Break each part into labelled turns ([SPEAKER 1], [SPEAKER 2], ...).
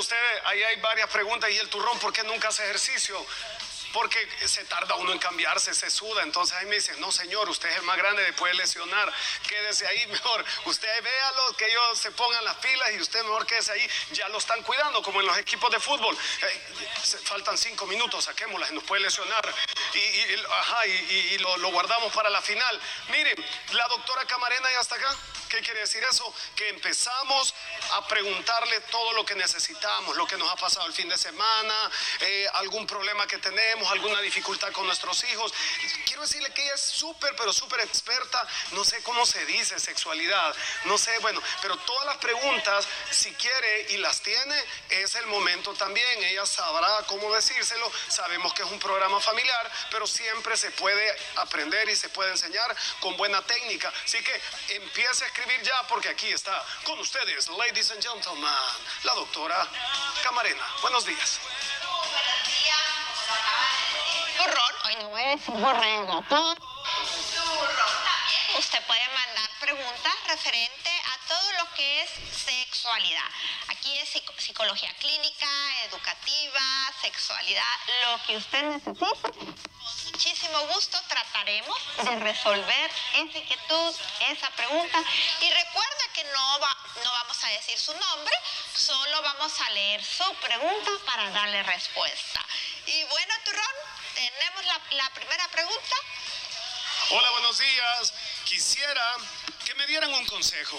[SPEAKER 1] usted, ahí hay varias preguntas. ¿Y el turrón por qué nunca hace ejercicio? porque se tarda uno en cambiarse, se suda. Entonces ahí me dicen, no señor, usted es el más grande, puede lesionar, quédese ahí mejor. Usted véalo, que ellos se pongan las pilas y usted mejor quédese ahí. Ya lo están cuidando, como en los equipos de fútbol. faltan cinco minutos, saquémoslas, nos puede lesionar. Y, lo, lo guardamos para la final. Miren, la doctora Camarena ya está acá. ¿Qué quiere decir eso? Que empezamos a preguntarle todo lo que necesitamos, lo que nos ha pasado el fin de semana, eh, algún problema que tenemos, alguna dificultad con nuestros hijos. Quiero decirle que ella es súper, pero súper experta, no sé cómo se dice sexualidad, no sé, bueno, pero todas las preguntas, si quiere y las tiene, es el momento también. Ella sabrá cómo decírselo. Sabemos que es un programa familiar, pero siempre se puede aprender y se puede enseñar con buena técnica. Así que empiece ya porque aquí está con ustedes, ladies and gentlemen, la doctora Camarena. Buenos días.
[SPEAKER 2] Turrón, hoy no voy a borrego. Usted puede mandar preguntas referente a todo lo que es sexualidad. Aquí es psicología clínica, educativa, sexualidad, lo que usted necesite muchísimo gusto trataremos de resolver esa inquietud, esa pregunta. Y recuerda que no, va, no vamos a decir su nombre, solo vamos a leer su pregunta para darle respuesta. Y bueno, Turrón, tenemos la, la primera pregunta.
[SPEAKER 1] Hola, buenos días. Quisiera que me dieran un consejo.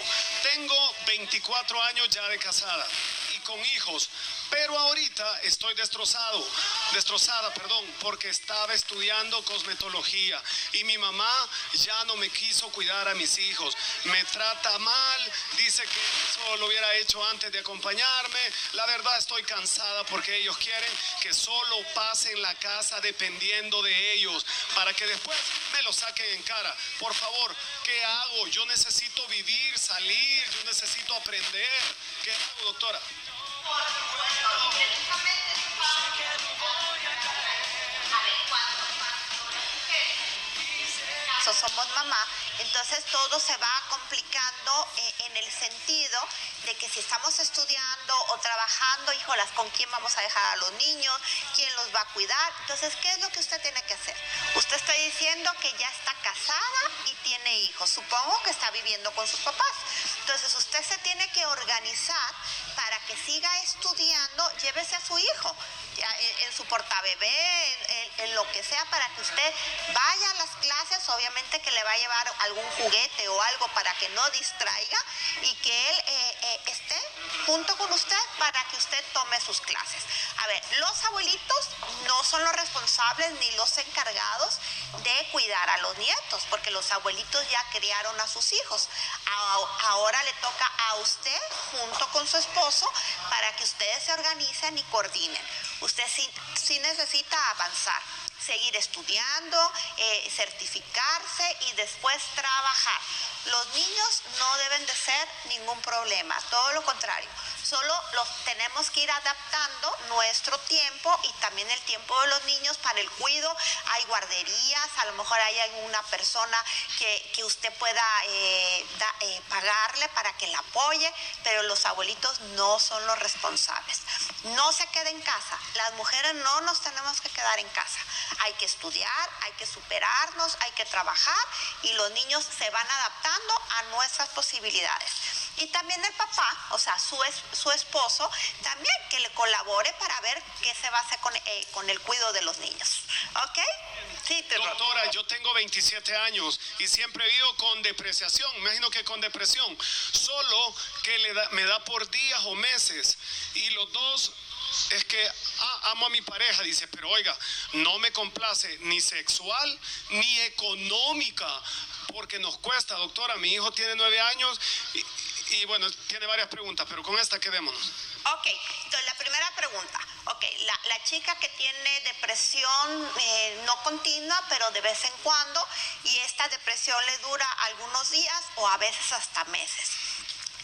[SPEAKER 1] Tengo 24 años ya de casada y con hijos pero ahorita estoy destrozado, destrozada, perdón, porque estaba estudiando cosmetología y mi mamá ya no me quiso cuidar a mis hijos. Me trata mal, dice que eso lo hubiera hecho antes de acompañarme. La verdad estoy cansada porque ellos quieren que solo pase en la casa dependiendo de ellos para que después me lo saquen en cara. Por favor, ¿qué hago? Yo necesito vivir, salir, yo necesito aprender. ¿Qué hago, doctora?
[SPEAKER 2] Somos mamá, entonces todo se va complicando eh, en el sentido de que si estamos estudiando o trabajando, híjolas, ¿con quién vamos a dejar a los niños? ¿Quién los va a cuidar? Entonces, ¿qué es lo que usted tiene que hacer? Usted está diciendo que ya está casada y tiene hijos. Supongo que está viviendo con sus papás. Entonces, usted se tiene que organizar para que siga estudiando, llévese a su hijo en, su portabebé, en, en, lo que sea, para que usted vaya a las clases, obviamente que le va a llevar algún juguete o algo para que no distraiga y que él eh, eh, esté junto con usted para que usted tome sus clases. A ver, los abuelitos no son los responsables ni los encargados de cuidar a los nietos, porque los abuelitos ya criaron a sus hijos. Ahora le toca a usted junto con su esposo para que ustedes se organicen y coordinen. Usted sí, necesita avanzar, seguir estudiando, eh, certificarse y después trabajar. Los niños no deben de ser ningún problema, todo lo contrario solo los tenemos que ir adaptando nuestro tiempo y también el tiempo de los niños para el cuido. Hay guarderías, a lo mejor hay alguna persona que, usted pueda eh, eh, pagarle para que la apoye, pero los abuelitos no son los responsables. No se quede en casa. Las mujeres no nos tenemos que quedar en casa. Hay que estudiar, hay que superarnos, hay que trabajar y los niños se van a nuestras posibilidades. Y también el papá, o sea, su, su esposo, también que le colabore para ver qué se va a hacer con, eh, con el cuidado de los niños. ¿Ok?
[SPEAKER 1] Sí, Doctora, yo tengo 27 años y siempre vivo con depreciación, imagino que con depresión, solo que le me da por días o meses y los dos es que ah, amo a mi pareja, dice, pero oiga, no me complace ni sexual ni económica, porque nos cuesta, doctora, mi hijo tiene nueve años y, bueno, tiene varias preguntas, pero con esta quedémonos.
[SPEAKER 2] Ok, entonces la primera pregunta. Ok, la, la chica que tiene depresión eh, no continua, pero de vez en cuando, y esta depresión le dura algunos días o a veces hasta meses.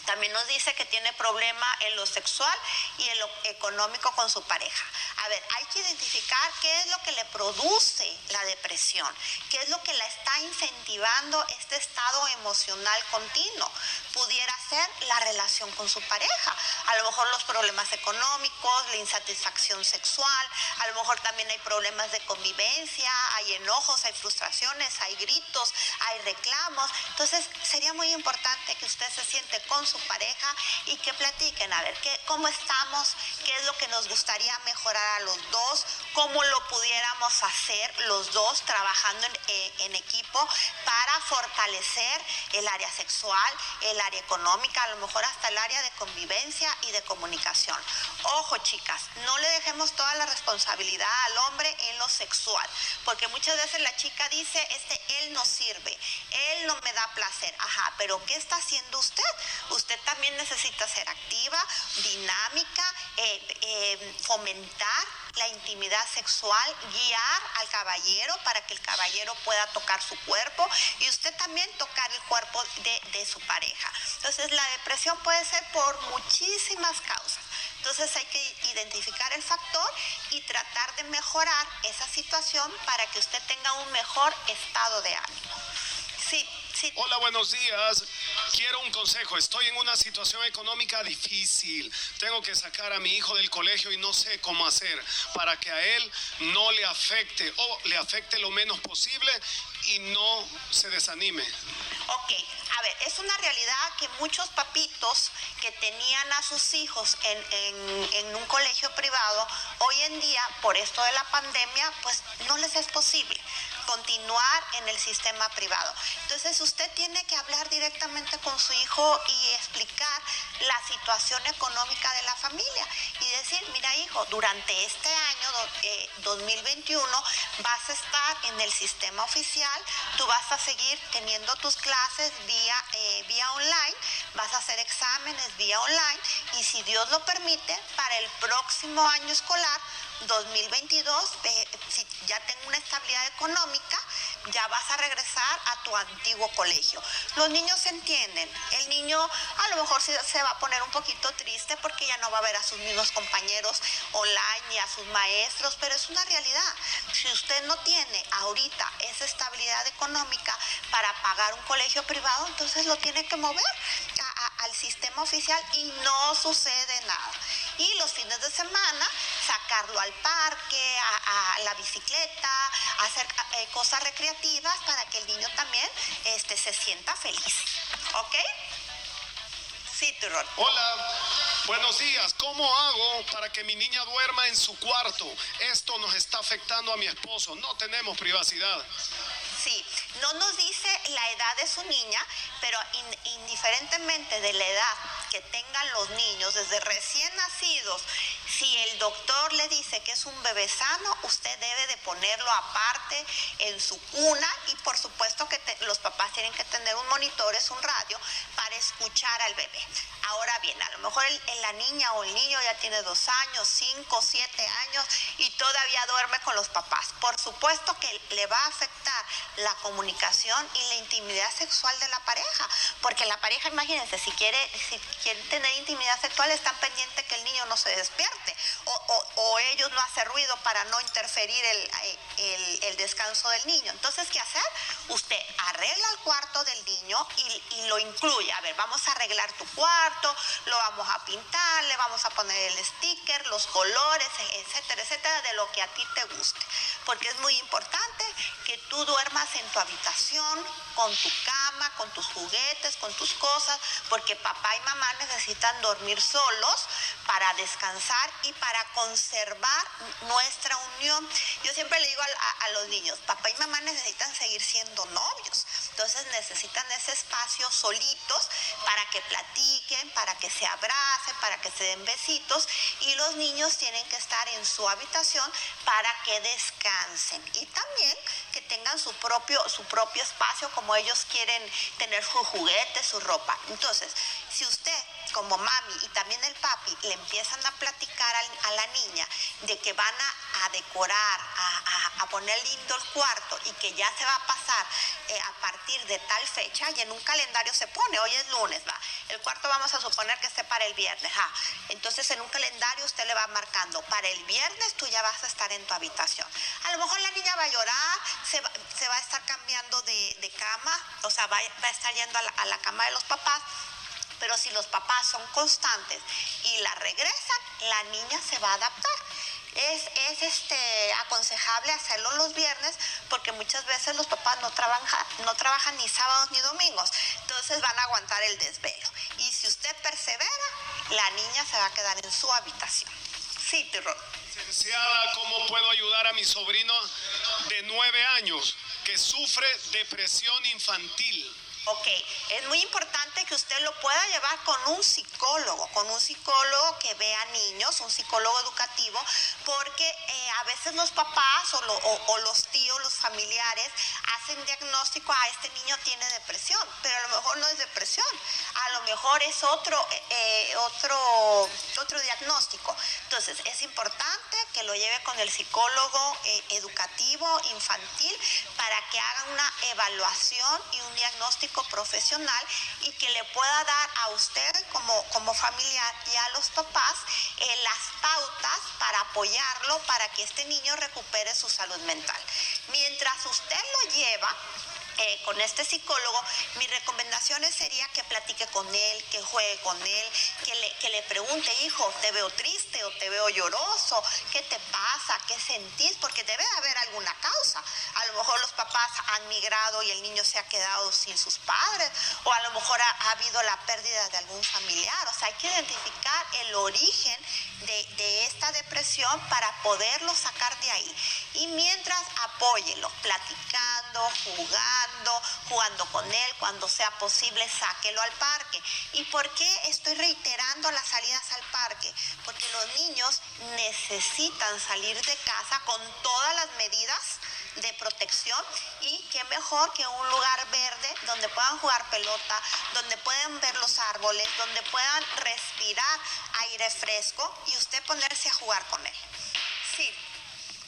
[SPEAKER 2] También nos dice que tiene problema en lo sexual y en lo económico con su pareja. A ver, hay que identificar qué es lo que le produce la depresión, qué es lo que la está incentivando este estado emocional continuo. pudiera ser la relación con su pareja. A lo mejor los problemas económicos, la insatisfacción sexual, a lo mejor también hay problemas de convivencia, hay enojos, hay frustraciones, hay gritos, hay reclamos. Entonces sería muy importante que usted se siente con su pareja y que platiquen a ver qué, cómo estamos, qué es lo que nos gustaría mejorar a los dos, cómo lo pudiéramos hacer los dos trabajando en, eh, en equipo para fortalecer el área sexual, el área económica, a lo mejor hasta el área de convivencia y de comunicación. Ojo chicas, no le dejemos toda la responsabilidad al hombre en lo sexual, porque muchas veces la chica dice, este, él no sirve, él no me da placer, ajá, pero ¿qué está haciendo? Usted también necesita ser activa, dinámica, eh, eh, fomentar la intimidad sexual, guiar al caballero para que el caballero pueda tocar su cuerpo y usted también tocar el cuerpo de, de su pareja. Entonces la depresión puede ser por muchísimas causas. Entonces hay que identificar el factor y tratar de mejorar esa situación para que usted tenga un mejor estado de ánimo. Sí.
[SPEAKER 1] Hola, buenos días. Quiero un consejo. Estoy en una situación económica difícil. Tengo que sacar a mi hijo del colegio y no sé cómo hacer para que a él no le afecte o le afecte lo menos posible y no se desanime.
[SPEAKER 2] Ok, a ver, es una realidad que muchos papitos que tenían a sus hijos en, en- en un colegio privado, hoy en día, por esto de la pandemia, pues no les es posible continuar en el sistema privado. Entonces usted tiene que hablar directamente con su hijo y explicar la situación económica de la familia y decir, mira hijo, durante este año do- eh, 2021 vas a estar en el sistema oficial, tú vas a seguir teniendo tus clases vía, eh, vía online, vas a hacer exámenes vía online y si Dios lo permite, para el próximo año escolar 2022, eh, si ya tengo una estabilidad económica, ya vas a regresar a tu antiguo colegio. Los niños entienden. El niño a lo mejor se va a poner un poquito triste porque ya no va a ver a sus mismos compañeros online ni a sus maestros, pero es una realidad. Si usted no tiene ahorita esa estabilidad económica para pagar un colegio privado, entonces lo tiene que mover al sistema oficial y no sucede nada. Y los fines de semana sacarlo al parque, a, la bicicleta, hacer eh, cosas recreativas para que el niño también este, se sienta feliz. ¿Ok? Sí, Turrón.
[SPEAKER 1] Hola, buenos días. ¿Cómo hago para que mi niña duerma en su cuarto? Esto nos está afectando a mi esposo. No tenemos privacidad.
[SPEAKER 2] Sí, no nos dice la edad de su niña, pero in- indiferentemente de la edad que tengan los niños, desde recién nacidos, si el doctor le dice que es un bebé sano, usted debe de ponerlo aparte en su cuna y por supuesto que los papás tienen que tener un monitor, es un radio, para escuchar al bebé. Ahora bien, a lo mejor el- la niña o el niño ya tiene dos años, cinco, siete años y todavía duerme con los papás. Por supuesto que le va a afectar la comunicación y la intimidad sexual de la pareja, porque la pareja, imagínense, si quiere, si quieren tener intimidad sexual, están pendientes que el niño no se despierte o, ellos no hacen ruido para no interferir el, el- el descanso del niño. Entonces, ¿qué hacer? Usted arregla el cuarto del niño y, y lo incluye. A ver, vamos a arreglar tu cuarto, lo vamos a pintar, le vamos a poner el sticker, los colores, etcétera, etcétera, de lo que a ti te guste. Porque es muy importante que tú duermas en tu habitación, con tu cama, con tus juguetes, con tus cosas, porque papá y mamá necesitan dormir solos para descansar y para conservar nuestra unión. Yo siempre le digo a, los niños, papá y mamá necesitan seguir siendo novios, entonces necesitan ese espacio solitos para que platiquen, para que se abracen, para que se den besitos y los niños tienen que estar en su habitación para que descansen y también que tengan su propio, su propio espacio como ellos quieren tener sus juguetes, su ropa. Entonces, si usted como mami y también el papi le empiezan a platicar a, la niña de que van a, decorar, a, poner lindo el cuarto y que ya se va a pasar eh, a partir de tal fecha y en un calendario se pone, hoy es lunes, va, el cuarto vamos a suponer que esté para el viernes, ah, entonces en un calendario usted le va marcando, para el viernes tú ya vas a estar en tu habitación. A lo mejor la niña va a llorar, se va, se va a estar cambiando de, cama, o sea, va, a estar yendo a la cama de los papás Pero si los papás son constantes y la regresan, la niña se va a adaptar. Es, es, este, aconsejable hacerlo los viernes porque muchas veces los papás no, trabajan no trabajan ni sábados ni domingos, entonces van a aguantar el desvelo. Y si usted persevera, la niña se va a quedar en su habitación. Sí, Tirol.
[SPEAKER 1] Licenciada, ¿cómo puedo ayudar a mi sobrino de nueve años que sufre depresión infantil?
[SPEAKER 2] Ok, es muy importante que usted lo pueda llevar con un psicólogo, con un psicólogo que vea niños, un psicólogo educativo, porque eh, a veces los papás o, los tíos, los familiares, hacen diagnóstico, a ah, este niño tiene depresión, pero a lo mejor no es depresión, a lo mejor es otro, eh, eh, otro, diagnóstico. Entonces, es importante que lo lleve con el psicólogo educativo infantil para que haga una evaluación y un diagnóstico profesional y que le pueda dar a usted como, como familiar y a los papás eh, las pautas para apoyarlo para que este niño recupere su salud mental. Mientras usted lo lleva, eh, con este psicólogo, mis recomendaciones sería que platique con él, que juegue con él, que le, que le pregunte, hijo, ¿te veo triste o te veo lloroso? ¿Qué te pasa? ¿Qué sentís? Porque debe haber alguna causa. A lo mejor los papás han migrado y el niño se ha quedado sin sus padres, o a lo mejor ha, ha habido la pérdida de algún familiar. O sea, hay que identificar el origen de, esta depresión para poderlo sacar de ahí. Y mientras apóyelo, platicando, jugando, jugando con él, cuando sea posible, sáquelo al parque. ¿Y por qué estoy reiterando las salidas al parque? Porque los niños necesitan salir de casa con todas las medidas de protección y qué mejor que un lugar verde donde puedan jugar pelota, donde puedan ver los árboles, donde puedan respirar aire fresco y usted ponerse a jugar con él. Sí.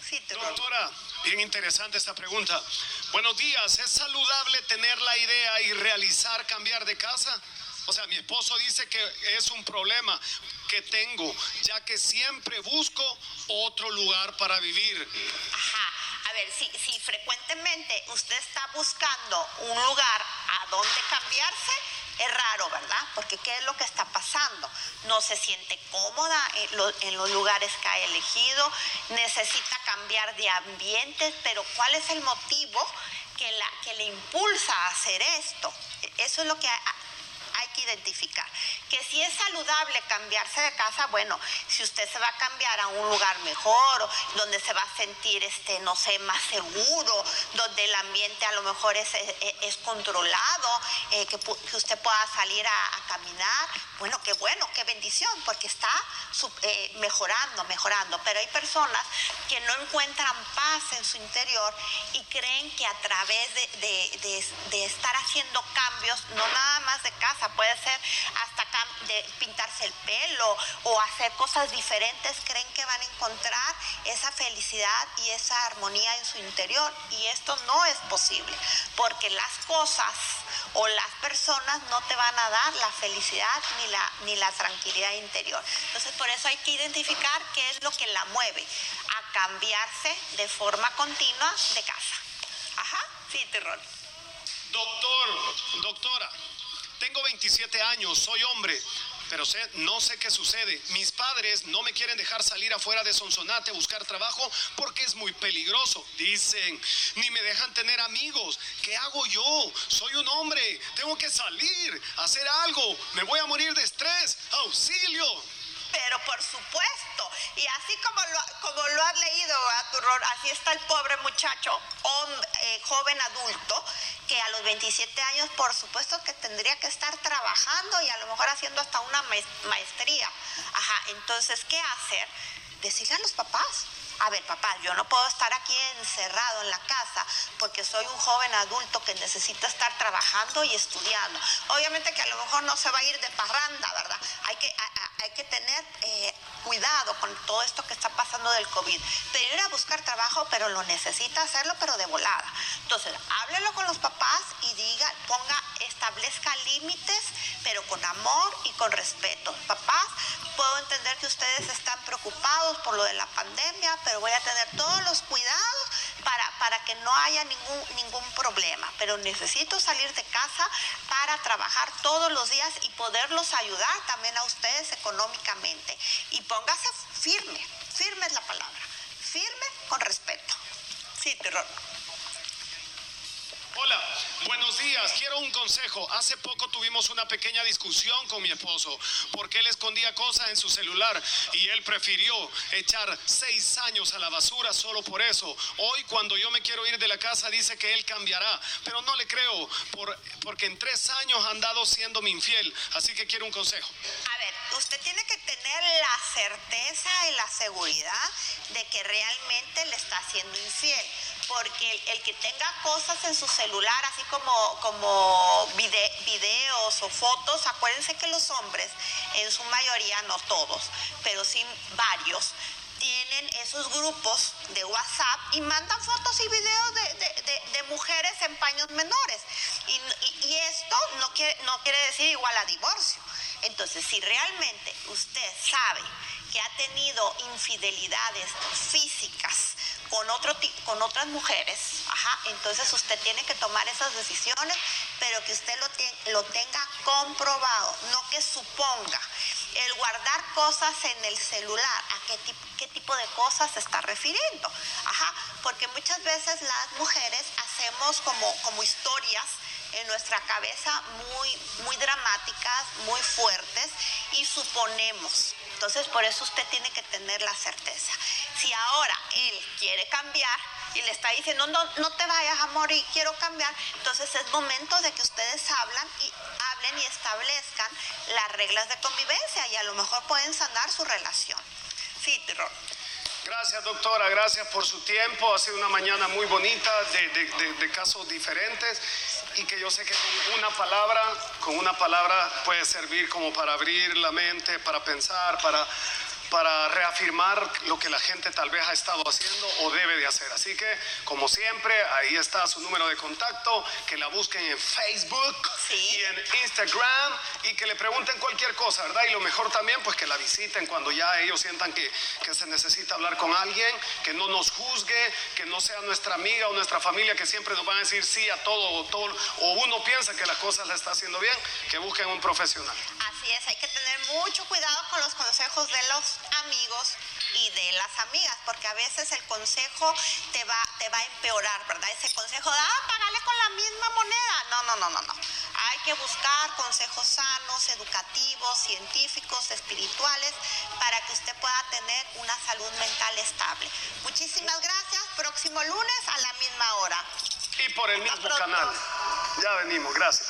[SPEAKER 2] Sí,
[SPEAKER 1] Doctora, bien interesante esta pregunta. Buenos días, ¿es saludable tener la idea y realizar cambiar de casa? O sea, mi esposo dice que es un problema que tengo, ya que siempre busco otro lugar para vivir.
[SPEAKER 2] Ajá ver, si, frecuentemente usted está buscando un lugar a donde cambiarse, es raro, ¿verdad? Porque ¿qué es lo que está pasando? No se siente cómoda en, los lugares que ha elegido, necesita cambiar de ambiente, pero ¿cuál es el motivo que, la, que le impulsa a hacer esto? Eso es lo que hay que identificar. Que si es saludable cambiarse de casa, bueno, si usted se va a cambiar a un lugar mejor, donde se va a sentir, este, no sé, más seguro, donde el ambiente a lo mejor es, es, controlado, eh, que, usted pueda salir a, caminar, bueno, qué bueno, qué bendición, porque está eh, mejorando, mejorando. Pero hay personas que no encuentran paz en su interior y creen que a través de, de, de estar haciendo cambios, no nada más de casa, puede ser hasta pintarse el pelo o hacer cosas diferentes, creen que van a encontrar esa felicidad y esa armonía en su interior. Y esto no es posible, porque las cosas o las personas no te van a dar la felicidad ni la, ni la tranquilidad interior. Entonces, por eso hay que identificar qué es lo que la mueve a cambiarse de forma continua de casa. Ajá, sí, terror.
[SPEAKER 1] Doctor, doctora, tengo 27 años, soy hombre, pero no sé qué sucede. Mis padres no me quieren dejar salir afuera de Sonsonate a buscar trabajo porque es muy peligroso. Dicen, ni me dejan tener amigos. ¿Qué hago yo? Soy un hombre, tengo que salir, hacer algo. Me voy a morir de estrés. Auxilio.
[SPEAKER 2] Pero por supuesto, y así como lo, como lo has leído, Turrón, así está el pobre muchacho, hombre, eh, joven adulto, que a los 27 años por supuesto que tendría que estar trabajando y a lo mejor haciendo hasta una maestría. Ajá, entonces, ¿qué hacer? Decirle a los papás, a ver, papá, yo no puedo estar aquí encerrado en la casa porque soy un joven adulto que necesita estar trabajando y estudiando. Obviamente que a lo mejor no se va a ir de parranda, ¿verdad? Hay que, hay que tener eh, cuidado con todo esto que está pasando del COVID. Pero ir a buscar trabajo, pero lo necesita hacerlo, pero de volada. Entonces, háblelo con los papás y diga, ponga, establezca límites, pero con amor y con respeto. Papás, por lo de la pandemia, pero voy a tener todos los cuidados para, para que no haya ningún, ningún problema. pero necesito salir de casa para trabajar todos los días y poderlos ayudar también a ustedes económicamente. Y póngase firme, firme es la palabra, firme con respeto. Sí, terror.
[SPEAKER 1] Hola, buenos días. Quiero un consejo. Hace poco tuvimos una pequeña discusión con mi esposo porque él escondía cosas en su celular y él prefirió echar seis años a la basura solo por eso. Hoy cuando yo me quiero ir de la casa dice que él cambiará, pero no le creo por, porque en tres años ha andado siendo mi infiel. Así que quiero un consejo.
[SPEAKER 2] A ver, usted tiene que tener la certeza y la seguridad de que realmente le está haciendo infiel porque el, que tenga cosas en su celular, así como, como videos o fotos, acuérdense que los hombres, en su mayoría, no todos, pero sí varios, tienen esos grupos de WhatsApp y mandan fotos y videos de, mujeres en paños menores. Y, esto no quiere, no quiere decir igual a divorcio. Entonces, si realmente usted sabe que ha tenido infidelidades físicas con, otro, con otras mujeres, ajá, entonces usted tiene que tomar esas decisiones, pero que usted lo, lo tenga comprobado, no que suponga. El guardar cosas en el celular, ¿a qué, qué tipo de cosas se está refiriendo? Ajá, porque muchas veces las mujeres hacemos como, como historias en nuestra cabeza muy, muy dramáticas, muy fuertes y suponemos. Entonces, por eso usted tiene que tener la certeza. Si ahora él quiere cambiar y le está diciendo, no, no te vayas a morir, quiero cambiar, entonces es momento de que ustedes hablan y hablen y establezcan las reglas de convivencia y a lo mejor pueden sanar su relación. Sí, terror.
[SPEAKER 1] Gracias, doctora. Gracias por su tiempo. Ha sido una mañana muy bonita de, de, casos diferentes y que yo sé que con una palabra, con una palabra puede servir como para abrir la mente, para pensar, para para reafirmar lo que la gente tal vez ha estado haciendo o debe de hacer. Así que, como siempre, ahí está su número de contacto, que la busquen en Facebook y en Instagram y que le pregunten cualquier cosa, ¿verdad? Y lo mejor también, pues que la visiten cuando ya ellos sientan que, que se necesita hablar con alguien, que no nos juzgue, que no sea nuestra amiga o nuestra familia que siempre nos van a decir sí a todo o todo, o uno piensa que las cosas la está haciendo bien, que busquen un profesional.
[SPEAKER 2] Así es, hay que tener mucho cuidado con los consejos de los amigos y de las amigas, porque a veces el consejo te va, te va a empeorar, ¿verdad? Ese consejo de, ah, pagale con la misma moneda. No, no, no, no, no. Hay que buscar consejos sanos, educativos, científicos, espirituales, para que usted pueda tener una salud mental estable. Muchísimas gracias. Próximo lunes a la misma hora.
[SPEAKER 1] Y por el mismo canal. Ya venimos. Gracias.